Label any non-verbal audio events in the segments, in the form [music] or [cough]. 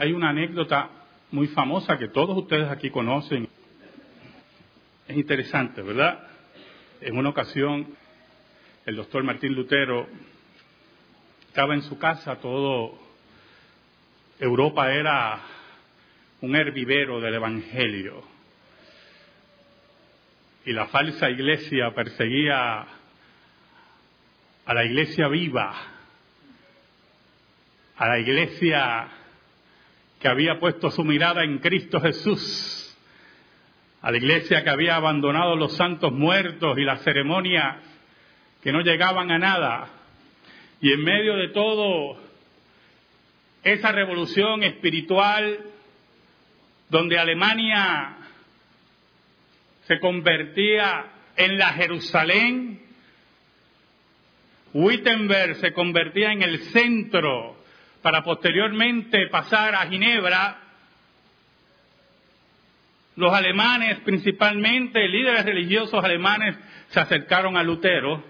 Hay una anécdota muy famosa que todos ustedes aquí conocen. Es interesante, ¿verdad? En una ocasión, el doctor Martín Lutero estaba en su casa, todo Europa era un herbivero del Evangelio. Y la falsa iglesia perseguía a la iglesia viva, a la iglesia que había puesto su mirada en Cristo Jesús, a la iglesia que había abandonado los santos muertos y las ceremonias que no llegaban a nada. Y en medio de todo esa revolución espiritual donde Alemania se convertía en la Jerusalén, Wittenberg se convertía en el centro para posteriormente pasar a Ginebra, los alemanes, principalmente líderes religiosos alemanes, se acercaron a Lutero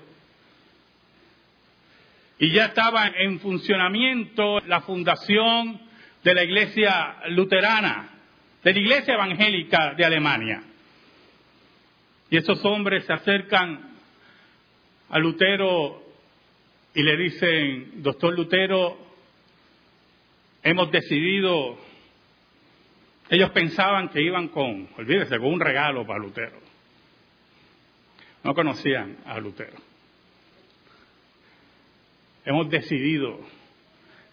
y ya estaba en funcionamiento la fundación de la iglesia luterana, de la iglesia evangélica de Alemania. Y esos hombres se acercan a Lutero y le dicen, doctor Lutero, hemos decidido, ellos pensaban que iban con, olvídese, con un regalo para Lutero. No conocían a Lutero. Hemos decidido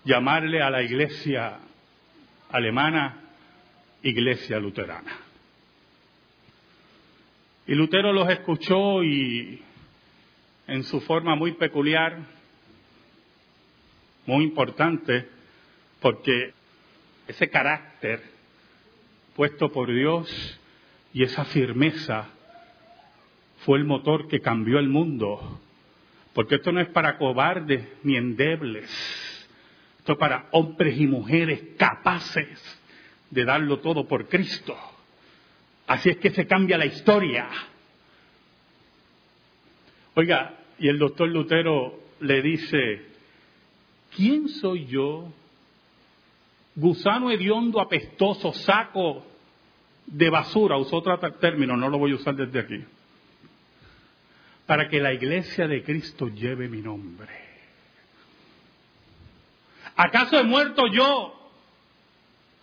llamarle a la iglesia alemana iglesia luterana. Y Lutero los escuchó y en su forma muy peculiar, muy importante, porque ese carácter puesto por Dios y esa firmeza fue el motor que cambió el mundo. Porque esto no es para cobardes ni endebles. Esto es para hombres y mujeres capaces de darlo todo por Cristo. Así es que se cambia la historia. Oiga, y el doctor Lutero le dice, ¿quién soy yo gusano hediondo, apestoso, saco de basura, usó otro término, no lo voy a usar desde aquí, para que la iglesia de Cristo lleve mi nombre. ¿Acaso he muerto yo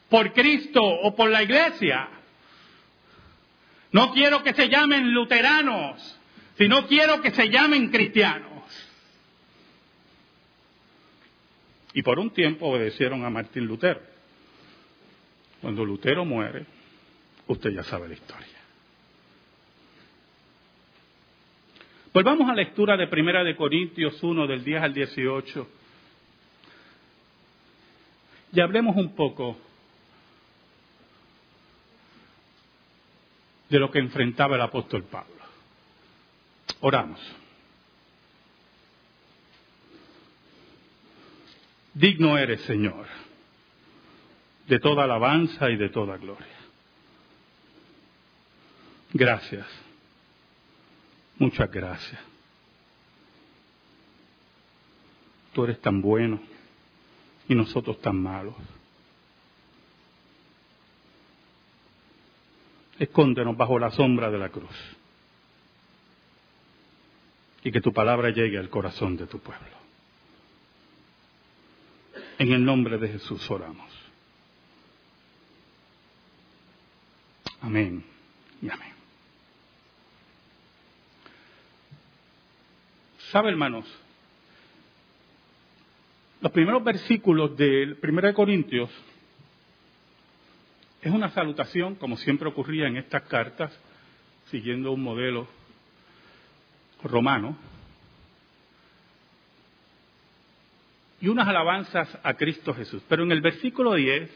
por Cristo o por la iglesia? No quiero que se llamen luteranos, sino quiero que se llamen cristianos. Y por un tiempo obedecieron a Martín Lutero. Cuando Lutero muere, usted ya sabe la historia. Volvamos a la lectura de Primera de Corintios 1 del 10 al 18 y hablemos un poco de lo que enfrentaba el apóstol Pablo. Oramos. Digno eres, Señor, de toda alabanza y de toda gloria. Gracias. Muchas gracias. Tú eres tan bueno y nosotros tan malos. Escóndenos bajo la sombra de la cruz y que tu palabra llegue al corazón de tu pueblo. En el nombre de Jesús oramos. Amén y amén. ¿Sabe, hermanos? Los primeros versículos del 1 Corintios es una salutación, como siempre ocurría en estas cartas, siguiendo un modelo romano, y unas alabanzas a Cristo Jesús. Pero en el versículo 10,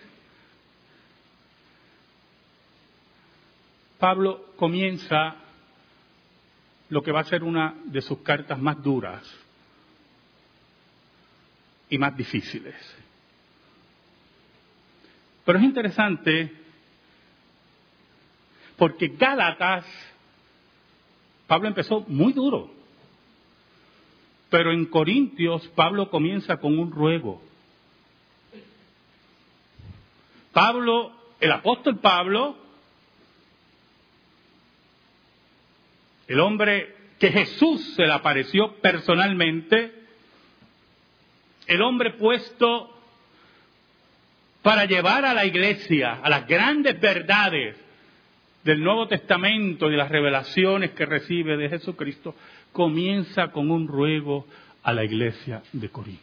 Pablo comienza lo que va a ser una de sus cartas más duras y más difíciles. Pero es interesante porque Gálatas, Pablo empezó muy duro. Pero en Corintios Pablo comienza con un ruego. Pablo, el apóstol Pablo, el hombre que Jesús se le apareció personalmente, el hombre puesto para llevar a la iglesia a las grandes verdades del Nuevo Testamento y las revelaciones que recibe de Jesucristo, comienza con un ruego a la iglesia de Corinto.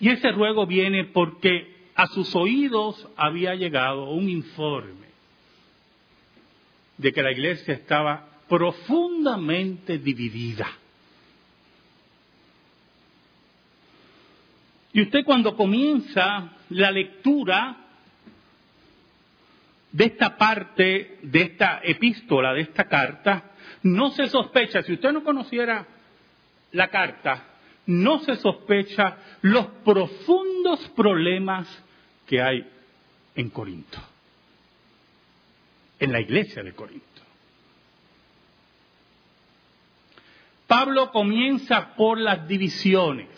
Y ese ruego viene porque a sus oídos había llegado un informe de que la iglesia estaba profundamente dividida. Y usted cuando comienza la lectura de esta parte, de esta epístola, de esta carta, no se sospecha, si usted no conociera la carta, no se sospecha los profundos problemas que hay en Corinto, en la iglesia de Corinto. Pablo comienza por las divisiones.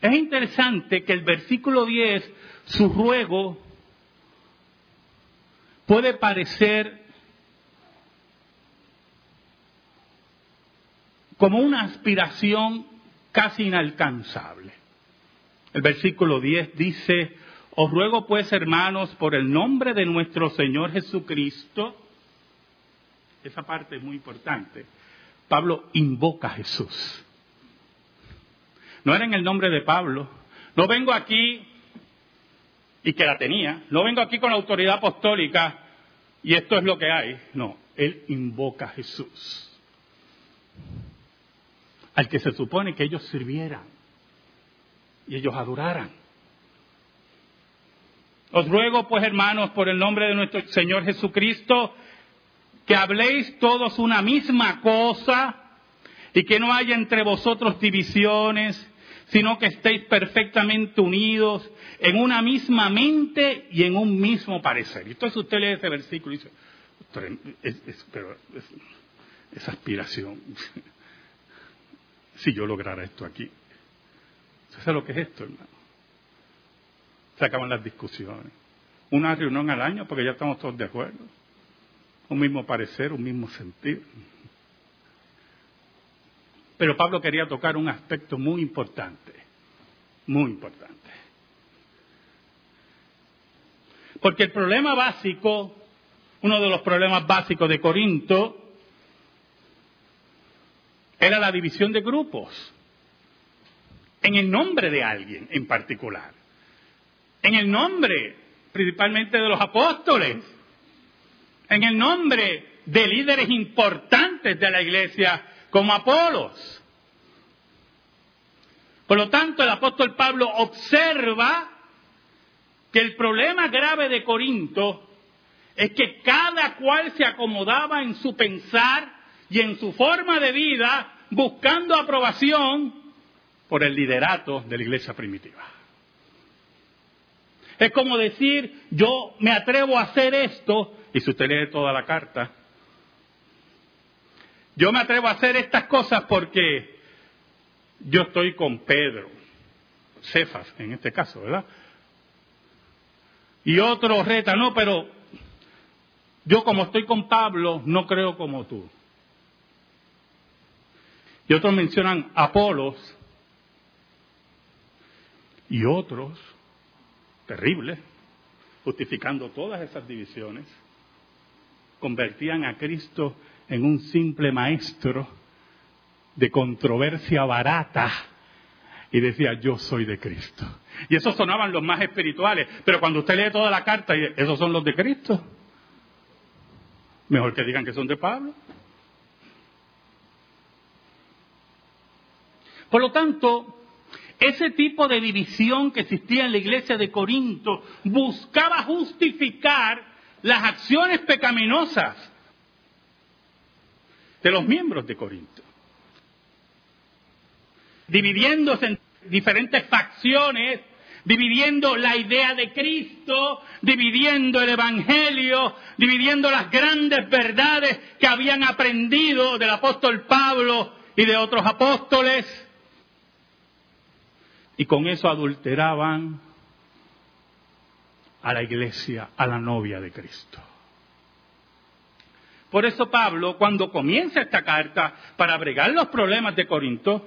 Es interesante que el versículo 10, su ruego, puede parecer como una aspiración casi inalcanzable. El versículo 10 dice, os ruego pues hermanos por el nombre de nuestro Señor Jesucristo, esa parte es muy importante, Pablo invoca a Jesús no era en el nombre de Pablo. No vengo aquí y que la tenía. No vengo aquí con autoridad apostólica y esto es lo que hay. No, él invoca a Jesús. Al que se supone que ellos sirvieran y ellos adoraran. Os ruego, pues, hermanos, por el nombre de nuestro Señor Jesucristo, que habléis todos una misma cosa y que no haya entre vosotros divisiones, sino que estéis perfectamente unidos en una misma mente y en un mismo parecer. Y entonces usted lee ese versículo y dice, es, pero esa aspiración, [laughs] si yo lograra esto aquí. ¿Sabes lo que es esto, hermano? Se acaban las discusiones. Una reunión al año porque ya estamos todos de acuerdo. Un mismo parecer, un mismo sentir. Pero Pablo quería tocar un aspecto muy importante, muy importante. Porque el problema básico, uno de los problemas básicos de Corinto, era la división de grupos, en el nombre de alguien en particular, en el nombre principalmente de los apóstoles, en el nombre de líderes importantes de la iglesia como Apolos. Por lo tanto, el apóstol Pablo observa que el problema grave de Corinto es que cada cual se acomodaba en su pensar y en su forma de vida buscando aprobación por el liderato de la iglesia primitiva. Es como decir, yo me atrevo a hacer esto, y si usted lee toda la carta, yo me atrevo a hacer estas cosas porque yo estoy con Pedro, Cefas en este caso, ¿verdad? Y otro reta, no, pero yo como estoy con Pablo, no creo como tú. Y otros mencionan Apolos y otros, terribles, justificando todas esas divisiones, convertían a Cristo en un simple maestro de controversia barata y decía, yo soy de Cristo. Y esos sonaban los más espirituales, pero cuando usted lee toda la carta, esos son los de Cristo. Mejor que digan que son de Pablo. Por lo tanto, ese tipo de división que existía en la iglesia de Corinto buscaba justificar las acciones pecaminosas de los miembros de Corinto. Dividiéndose en diferentes facciones, dividiendo la idea de Cristo, dividiendo el Evangelio, dividiendo las grandes verdades que habían aprendido del apóstol Pablo y de otros apóstoles. Y con eso adulteraban a la iglesia, a la novia de Cristo. Por eso Pablo, cuando comienza esta carta para bregar los problemas de Corinto,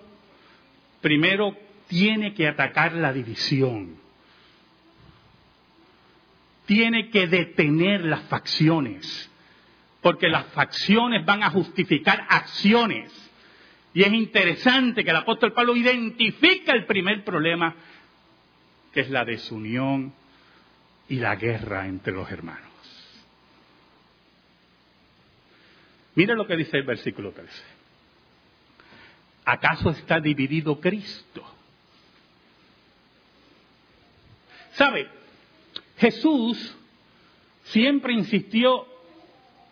primero tiene que atacar la división. Tiene que detener las facciones, porque las facciones van a justificar acciones. Y es interesante que el apóstol Pablo identifica el primer problema, que es la desunión y la guerra entre los hermanos. Mire lo que dice el versículo 13. ¿Acaso está dividido Cristo? ¿Sabe? Jesús siempre insistió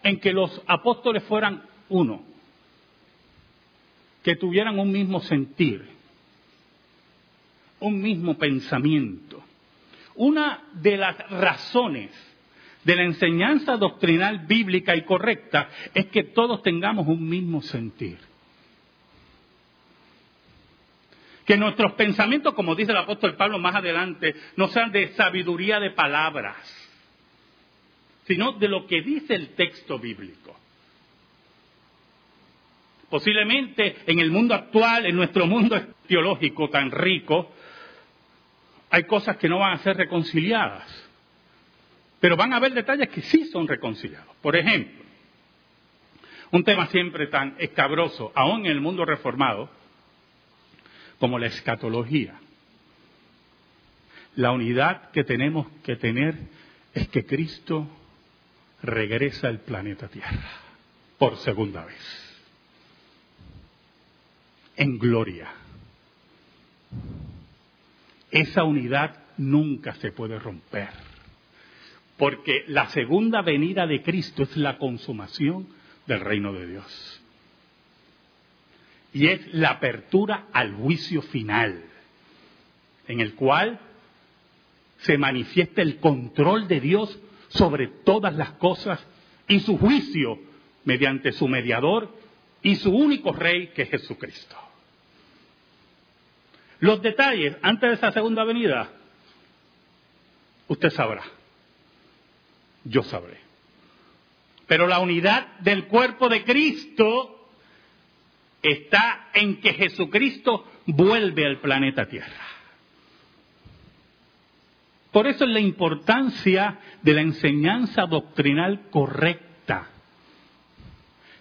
en que los apóstoles fueran uno, que tuvieran un mismo sentir, un mismo pensamiento. Una de las razones de la enseñanza doctrinal bíblica y correcta es que todos tengamos un mismo sentir. Que nuestros pensamientos, como dice el apóstol Pablo más adelante, no sean de sabiduría de palabras, sino de lo que dice el texto bíblico. Posiblemente en el mundo actual, en nuestro mundo teológico tan rico, hay cosas que no van a ser reconciliadas. Pero van a haber detalles que sí son reconciliados. Por ejemplo, un tema siempre tan escabroso, aún en el mundo reformado, como la escatología. La unidad que tenemos que tener es que Cristo regresa al planeta Tierra por segunda vez. En gloria. Esa unidad nunca se puede romper porque la segunda venida de Cristo es la consumación del reino de Dios. Y es la apertura al juicio final, en el cual se manifiesta el control de Dios sobre todas las cosas y su juicio mediante su mediador y su único rey que es Jesucristo. Los detalles antes de esa segunda venida, usted sabrá yo sabré. Pero la unidad del cuerpo de Cristo está en que Jesucristo vuelve al planeta Tierra. Por eso es la importancia de la enseñanza doctrinal correcta.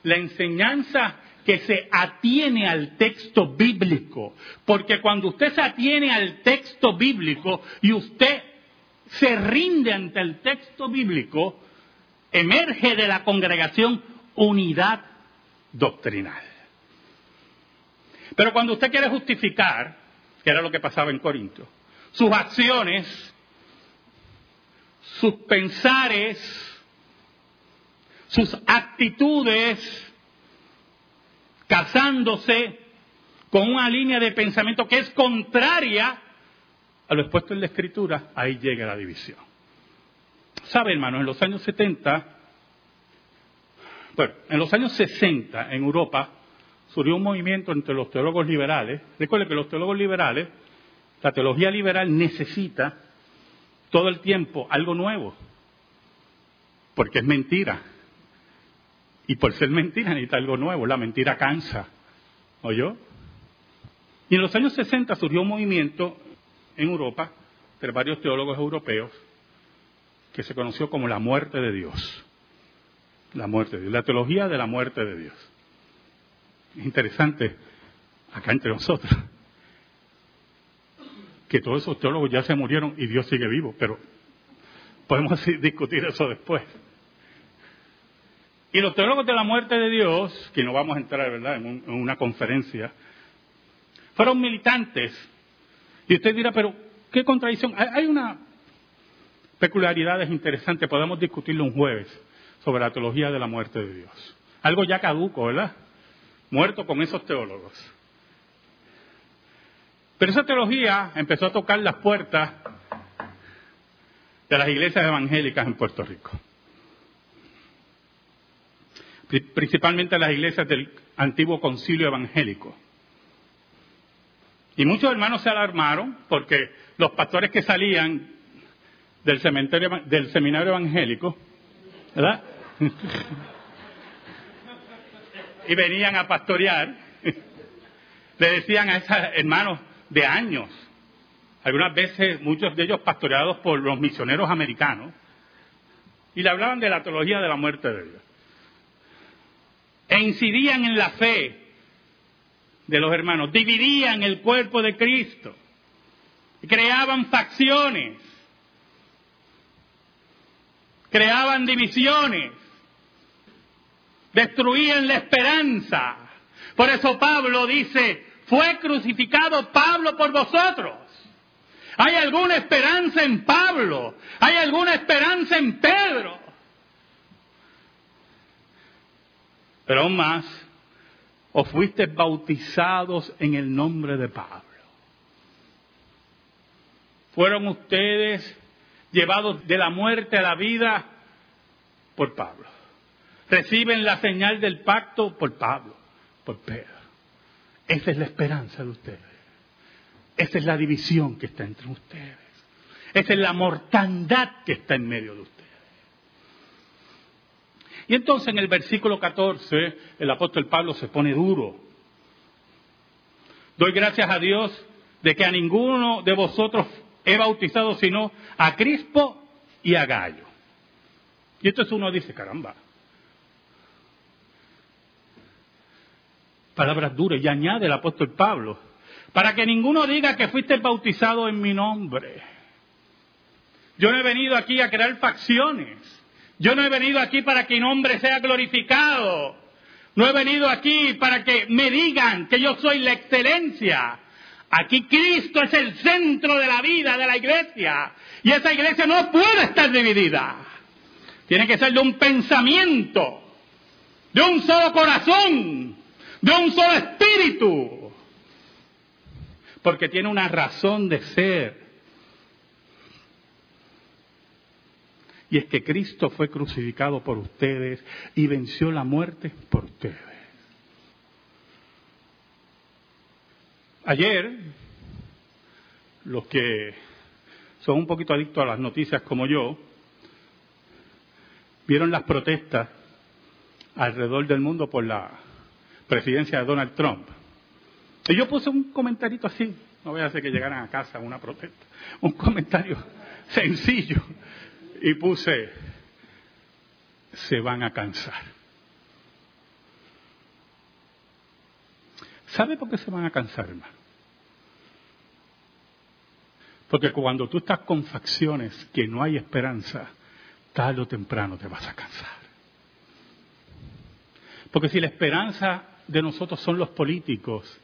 La enseñanza que se atiene al texto bíblico. Porque cuando usted se atiene al texto bíblico y usted se rinde ante el texto bíblico, emerge de la congregación unidad doctrinal. Pero cuando usted quiere justificar, que era lo que pasaba en Corinto, sus acciones, sus pensares, sus actitudes, casándose con una línea de pensamiento que es contraria a lo expuesto en la escritura, ahí llega la división. ¿Sabe, hermano? En los años 70, bueno, en los años 60 en Europa surgió un movimiento entre los teólogos liberales. Recuerde que los teólogos liberales, la teología liberal necesita todo el tiempo algo nuevo, porque es mentira. Y por ser mentira necesita algo nuevo, la mentira cansa. ¿Oyó? Y en los años 60 surgió un movimiento en Europa, entre varios teólogos europeos, que se conoció como la muerte de Dios. La muerte de Dios, la teología de la muerte de Dios. Es interesante, acá entre nosotros, que todos esos teólogos ya se murieron y Dios sigue vivo, pero podemos discutir eso después. Y los teólogos de la muerte de Dios, que no vamos a entrar, ¿verdad?, en, en una conferencia, fueron militantes y usted dirá, pero ¿qué contradicción? Hay una peculiaridad interesante, podemos discutirlo un jueves sobre la teología de la muerte de Dios. Algo ya caduco, ¿verdad? Muerto con esos teólogos. Pero esa teología empezó a tocar las puertas de las iglesias evangélicas en Puerto Rico. Principalmente las iglesias del antiguo concilio evangélico Y muchos hermanos se alarmaron porque los pastores que salían del, cementerio, del seminario evangélico, ¿verdad? [laughs] y venían a pastorear, [laughs] le decían a esos hermanos de años, algunas veces muchos de ellos pastoreados por los misioneros americanos, y le hablaban de la teología de la muerte de Dios. E incidían en la fe de los hermanos, dividían el cuerpo de Cristo, creaban facciones, creaban divisiones, destruían la esperanza. Por eso Pablo dice, fue crucificado Pablo por vosotros. ¿Hay alguna esperanza en Pablo? ¿Hay alguna esperanza en Pedro? Pero aún más, o fuiste bautizados en el nombre de Pablo. Fueron ustedes llevados de la muerte a la vida por Pablo. Reciben la señal del pacto por Pablo, por Pedro. Esa es la esperanza de ustedes. Esa es la división que está entre ustedes. Esa es la mortandad que está en medio de ustedes. Y entonces en el versículo 14 el apóstol Pablo se pone duro. Doy gracias a Dios de que a ninguno de vosotros he bautizado sino a Crispo y a Gallo. Y entonces uno dice, caramba, palabras duras, y añade el apóstol Pablo, para que ninguno diga que fuiste bautizado en mi nombre. Yo no he venido aquí a crear facciones. Yo no he venido aquí para que mi nombre sea glorificado. No he venido aquí para que me digan que yo soy la excelencia. Aquí Cristo es el centro de la vida de la iglesia. Y esa iglesia no puede estar dividida. Tiene que ser de un pensamiento, de un solo corazón, de un solo espíritu. Porque tiene una razón de ser. Y es que Cristo fue crucificado por ustedes y venció la muerte por ustedes. Ayer, los que son un poquito adictos a las noticias como yo, vieron las protestas alrededor del mundo por la presidencia de Donald Trump. Y yo puse un comentarito así, no voy a hacer que llegaran a casa una protesta, un comentario sencillo y puse, se van a cansar. ¿Sabe por qué se van a cansar, hermano? Porque cuando tú estás con facciones que no hay esperanza, tarde o temprano te vas a cansar. Porque si la esperanza de nosotros son los políticos,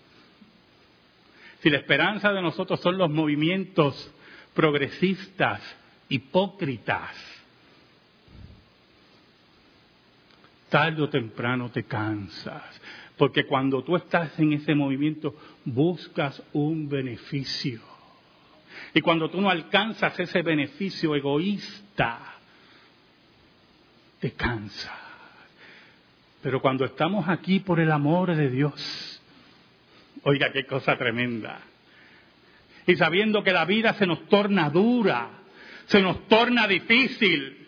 si la esperanza de nosotros son los movimientos progresistas, hipócritas. Tarde o temprano te cansas, porque cuando tú estás en ese movimiento buscas un beneficio. Y cuando tú no alcanzas ese beneficio egoísta, te cansas. Pero cuando estamos aquí por el amor de Dios, oiga qué cosa tremenda. Y sabiendo que la vida se nos torna dura, se nos torna difícil.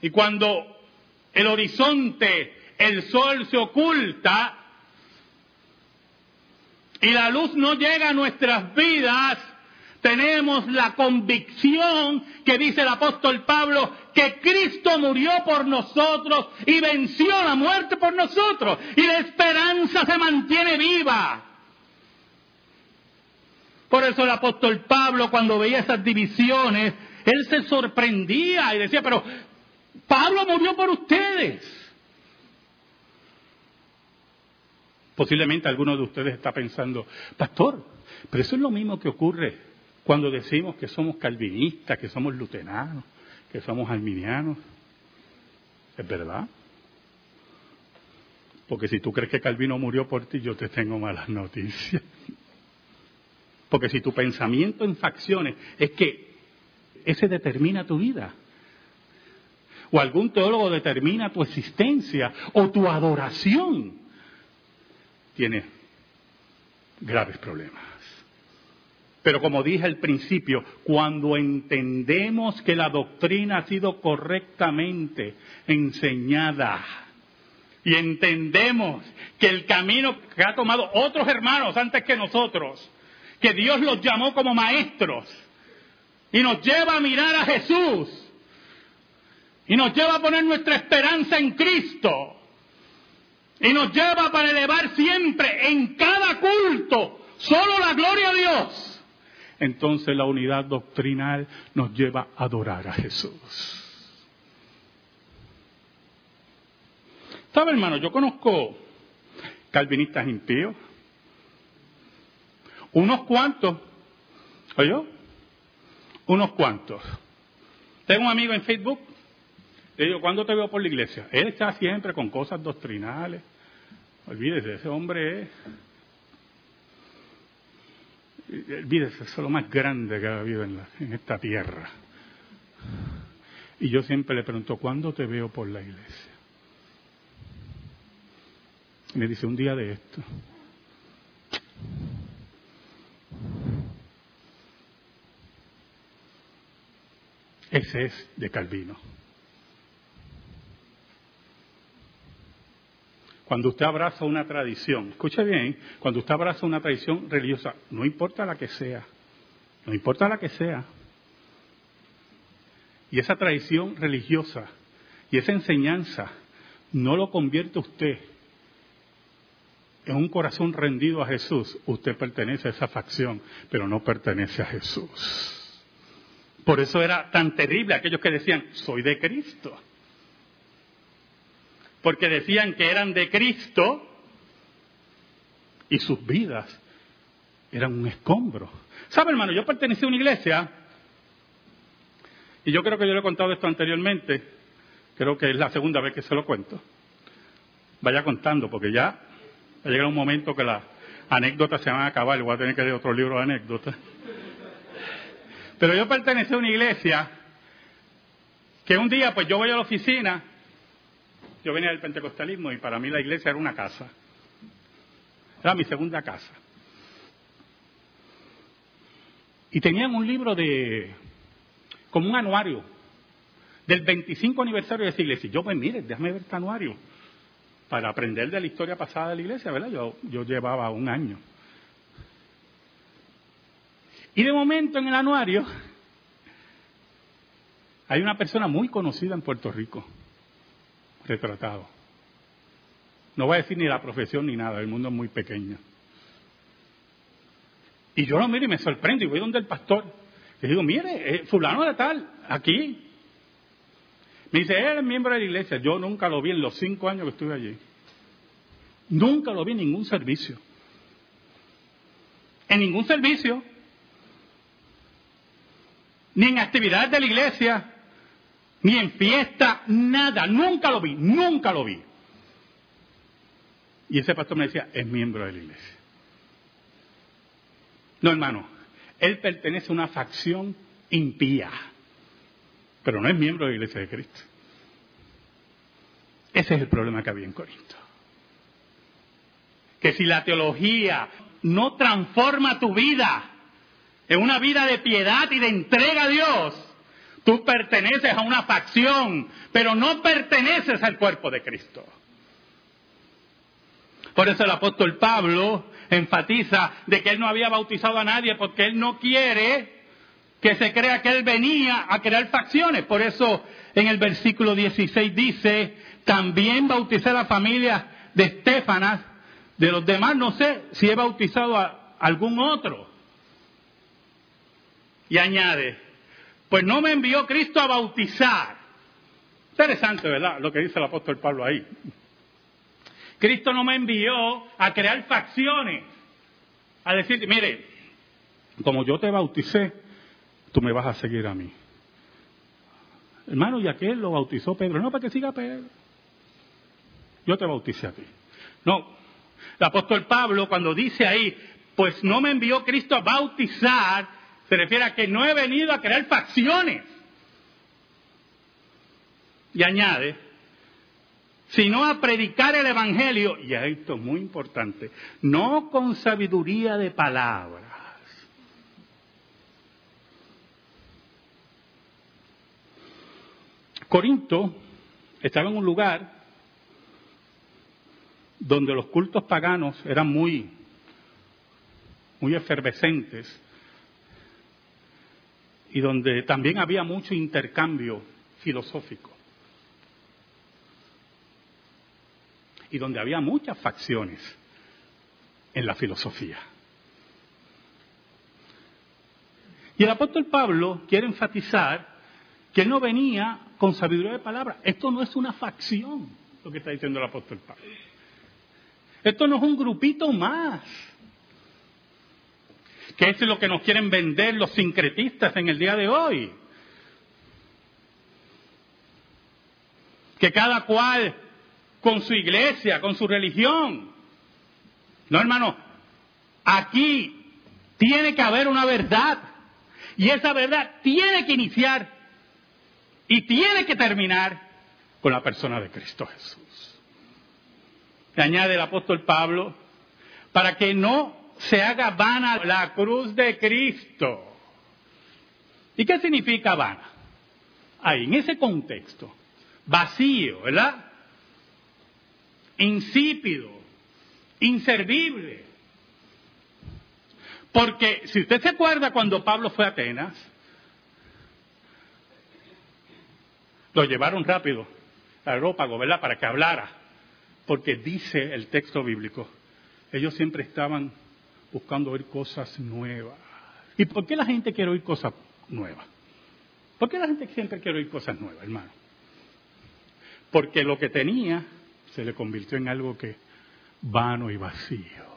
Y cuando el horizonte, el sol se oculta y la luz no llega a nuestras vidas, tenemos la convicción que dice el apóstol Pablo que Cristo murió por nosotros y venció la muerte por nosotros y la esperanza se mantiene viva. Por eso el apóstol Pablo, cuando veía esas divisiones, él se sorprendía y decía, pero Pablo murió por ustedes. Posiblemente alguno de ustedes está pensando, pastor, pero eso es lo mismo que ocurre cuando decimos que somos calvinistas, que somos luteranos, que somos arminianos. ¿Es verdad? Porque si tú crees que Calvino murió por ti, yo te tengo malas noticias. Porque si tu pensamiento en facciones es que ese determina tu vida, o algún teólogo determina tu existencia o tu adoración, tienes graves problemas. Pero como dije al principio, cuando entendemos que la doctrina ha sido correctamente enseñada y entendemos que el camino que ha tomado otros hermanos antes que nosotros, que Dios los llamó como maestros y nos lleva a mirar a Jesús y nos lleva a poner nuestra esperanza en Cristo y nos lleva para elevar siempre en cada culto solo la gloria a Dios entonces la unidad doctrinal nos lleva a adorar a Jesús. ¿Sabe, hermano? Yo conozco calvinistas impíos. Unos cuantos. ¿Oye? Unos cuantos. Tengo un amigo en Facebook. Le digo, ¿cuándo te veo por la iglesia? Él está siempre con cosas doctrinales. Olvídese, ese hombre es Olvídese, es lo más grande que ha habido en, en esta tierra. Y yo siempre le pregunto, ¿cuándo te veo por la iglesia? Y me dice, un día de esto. Ese es de Calvino. Cuando usted abraza una tradición, escuche bien, cuando usted abraza una tradición religiosa, no importa la que sea, no importa la que sea, y esa tradición religiosa y esa enseñanza no lo convierte usted en un corazón rendido a Jesús, usted pertenece a esa facción, pero no pertenece a Jesús. Por eso era tan terrible aquellos que decían, soy de Cristo porque decían que eran de Cristo y sus vidas eran un escombro. ¿Sabe, hermano? Yo pertenecí a una iglesia y yo creo que yo le he contado esto anteriormente, creo que es la segunda vez que se lo cuento. Vaya contando, porque ya ha llegado un momento que las anécdotas se van a acabar, voy a tener que leer otro libro de anécdotas. Pero yo pertenecí a una iglesia que un día, pues yo voy a la oficina yo venía del pentecostalismo y para mí la iglesia era una casa. Era mi segunda casa. Y tenían un libro de, como un anuario, del 25 aniversario de esa iglesia. Y yo, pues mire, déjame ver este anuario, para aprender de la historia pasada de la iglesia, ¿verdad? Yo, yo llevaba un año. Y de momento en el anuario hay una persona muy conocida en Puerto Rico, retratado. No voy a decir ni la profesión ni nada, el mundo es muy pequeño. Y yo lo miro y me sorprendo y voy donde el pastor. Le digo, mire, eh, fulano de tal, aquí. Me dice, él es miembro de la iglesia. Yo nunca lo vi en los cinco años que estuve allí. Nunca lo vi en ningún servicio. En ningún servicio. Ni en actividades de la iglesia ni en fiesta, nada, nunca lo vi, nunca lo vi. Y ese pastor me decía, es miembro de la iglesia. No, hermano, él pertenece a una facción impía, pero no es miembro de la iglesia de Cristo. Ese es el problema que había en Corinto. Que si la teología no transforma tu vida en una vida de piedad y de entrega a Dios, Tú perteneces a una facción, pero no perteneces al cuerpo de Cristo. Por eso el apóstol Pablo enfatiza de que él no había bautizado a nadie porque él no quiere que se crea que él venía a crear facciones. Por eso en el versículo 16 dice, también bauticé a la familia de Estefanas, de los demás no sé si he bautizado a algún otro. Y añade, pues no me envió Cristo a bautizar. Interesante, ¿verdad? Lo que dice el apóstol Pablo ahí. Cristo no me envió a crear facciones, a decir, mire, como yo te bauticé, tú me vas a seguir a mí. Hermano, y aquel lo bautizó Pedro. No, para que siga Pedro. Yo te bauticé a ti. No, el apóstol Pablo cuando dice ahí, pues no me envió Cristo a bautizar, se refiere a que no he venido a crear facciones. Y añade, sino a predicar el Evangelio, y esto es muy importante, no con sabiduría de palabras. Corinto estaba en un lugar donde los cultos paganos eran muy, muy efervescentes y donde también había mucho intercambio filosófico y donde había muchas facciones en la filosofía. Y el apóstol Pablo quiere enfatizar que él no venía con sabiduría de palabra. Esto no es una facción, lo que está diciendo el apóstol Pablo. Esto no es un grupito más. Que es lo que nos quieren vender los sincretistas en el día de hoy. Que cada cual con su iglesia, con su religión. No, hermano, aquí tiene que haber una verdad. Y esa verdad tiene que iniciar y tiene que terminar con la persona de Cristo Jesús que añade el apóstol Pablo, para que no se haga vana la cruz de Cristo. ¿Y qué significa vana? Ahí, en ese contexto, vacío, ¿verdad? Insípido, inservible. Porque si usted se acuerda cuando Pablo fue a Atenas, lo llevaron rápido al Aerópago, ¿verdad? Para que hablara. Porque dice el texto bíblico, ellos siempre estaban buscando oír cosas nuevas. ¿Y por qué la gente quiere oír cosas nuevas? ¿Por qué la gente siempre quiere oír cosas nuevas, hermano? Porque lo que tenía se le convirtió en algo que vano y vacío.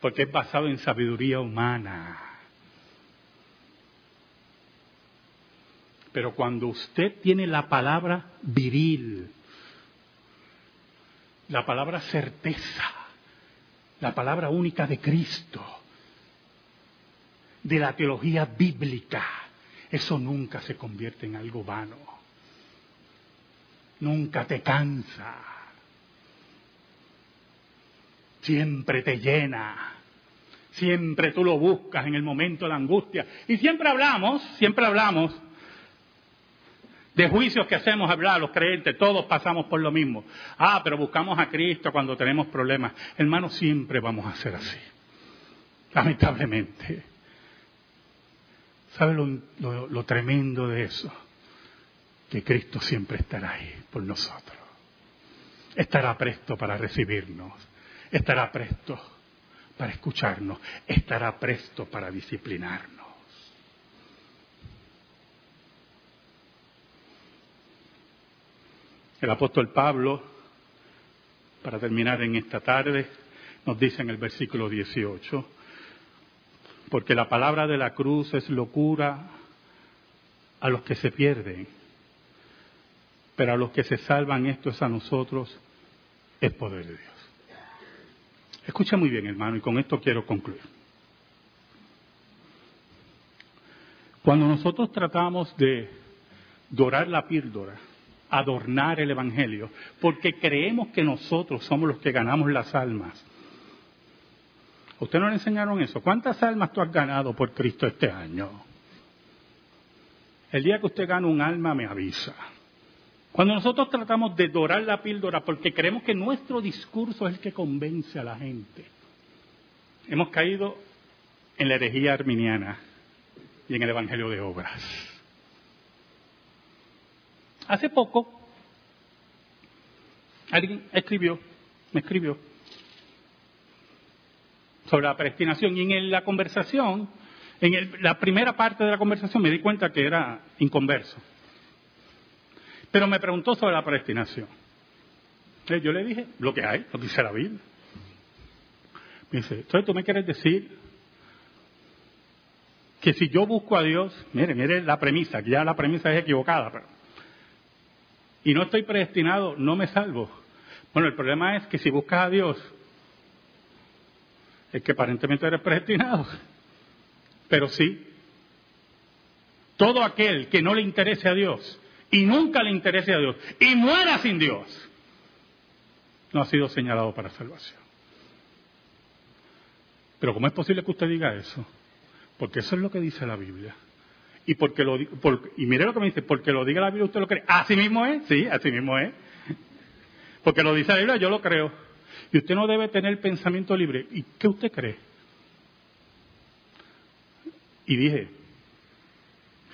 Porque es basado en sabiduría humana. Pero cuando usted tiene la palabra viril, la palabra certeza, la palabra única de Cristo, de la teología bíblica, eso nunca se convierte en algo vano. Nunca te cansa. Siempre te llena. Siempre tú lo buscas en el momento de la angustia. Y siempre hablamos, siempre hablamos de juicios que hacemos hablar los creyentes, todos pasamos por lo mismo. Ah, pero buscamos a Cristo cuando tenemos problemas. Hermanos, siempre vamos a ser así. Lamentablemente. ¿Sabe lo, lo tremendo de eso? Que Cristo siempre estará ahí por nosotros. Estará presto para recibirnos. Estará presto para escucharnos. Estará presto para disciplinarnos. El apóstol Pablo, para terminar en esta tarde, nos dice en el versículo 18, porque la palabra de la cruz es locura a los que se pierden, pero a los que se salvan esto es a nosotros, es poder de Dios. Escucha muy bien, hermano, y con esto quiero concluir. Cuando nosotros tratamos de dorar la píldora, adornar el Evangelio, porque creemos que nosotros somos los que ganamos las almas. usted no le enseñaron eso? ¿Cuántas almas tú has ganado por Cristo este año? El día que usted gana un alma me avisa. Cuando nosotros tratamos de dorar la píldora porque creemos que nuestro discurso es el que convence a la gente, hemos caído en la herejía arminiana y en el Evangelio de obras. Hace poco, alguien escribió, me escribió, sobre la predestinación y en la conversación, en la primera parte de la conversación me di cuenta que era inconverso. Pero me preguntó sobre la predestinación. Yo le dije lo que hay, lo que dice la Biblia. Me dice, entonces tú me quieres decir que si yo busco a Dios, mire, mire la premisa, que ya la premisa es equivocada, pero y no estoy predestinado, no me salvo. Bueno, el problema es que si buscas a Dios, es que aparentemente eres predestinado. Pero sí, todo aquel que no le interese a Dios y nunca le interese a Dios y muera sin Dios, no ha sido señalado para salvación. Pero ¿cómo es posible que usted diga eso? Porque eso es lo que dice la Biblia. Y porque lo y mire lo que me dice, porque lo diga la Biblia usted lo cree. Así mismo es, sí, así mismo es. Porque lo dice la Biblia, yo lo creo. Y usted no debe tener pensamiento libre. ¿Y qué usted cree? Y dije,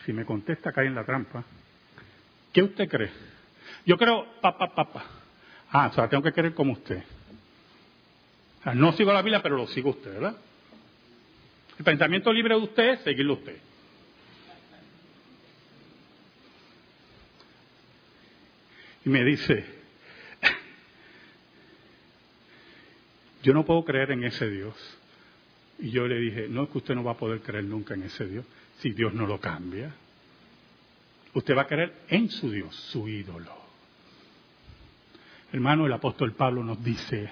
si me contesta cae en la trampa. ¿Qué usted cree? Yo creo, papá, papá. Ah, o sea, tengo que creer como usted. O sea, no sigo la Biblia, pero lo sigo usted, ¿verdad? El pensamiento libre de usted es seguirlo usted. Y me dice, yo no puedo creer en ese Dios. Y yo le dije, no es que usted no va a poder creer nunca en ese Dios si Dios no lo cambia. Usted va a creer en su Dios, su ídolo. Hermano, el apóstol Pablo nos dice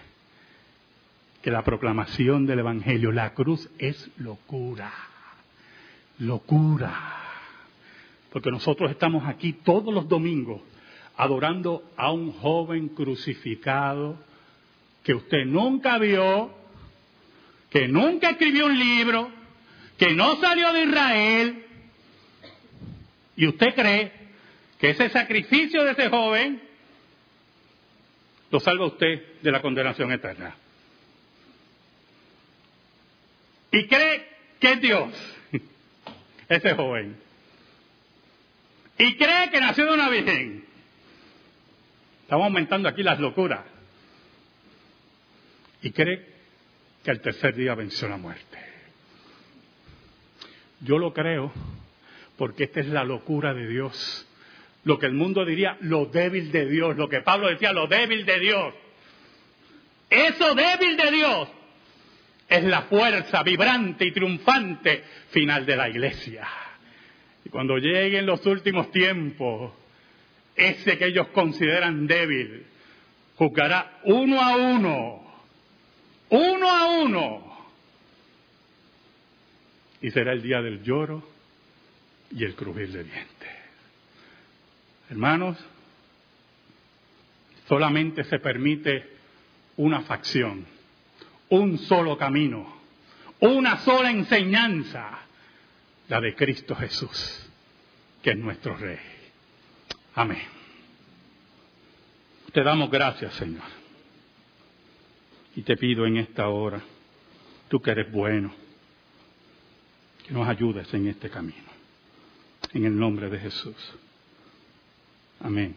que la proclamación del Evangelio, la cruz, es locura. Locura. Porque nosotros estamos aquí todos los domingos adorando a un joven crucificado que usted nunca vio, que nunca escribió un libro, que no salió de Israel, y usted cree que ese sacrificio de ese joven lo salva usted de la condenación eterna. Y cree que es Dios, [laughs] ese joven. Y cree que nació de una virgen. Estamos aumentando aquí las locuras. Y cree que al tercer día venció la muerte. Yo lo creo porque esta es la locura de Dios. Lo que el mundo diría, lo débil de Dios, lo que Pablo decía, lo débil de Dios. Eso débil de Dios es la fuerza vibrante y triunfante final de la iglesia. Y cuando lleguen los últimos tiempos, ese que ellos consideran débil, juzgará uno a uno, uno a uno. Y será el día del lloro y el crujir de dientes. Hermanos, solamente se permite una facción, un solo camino, una sola enseñanza, la de Cristo Jesús, que es nuestro Rey. Amén. Te damos gracias, Señor. Y te pido en esta hora, tú que eres bueno, que nos ayudes en este camino en el nombre de Jesús. Amén.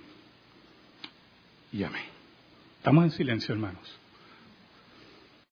Y amén. Estamos en silencio, hermanos.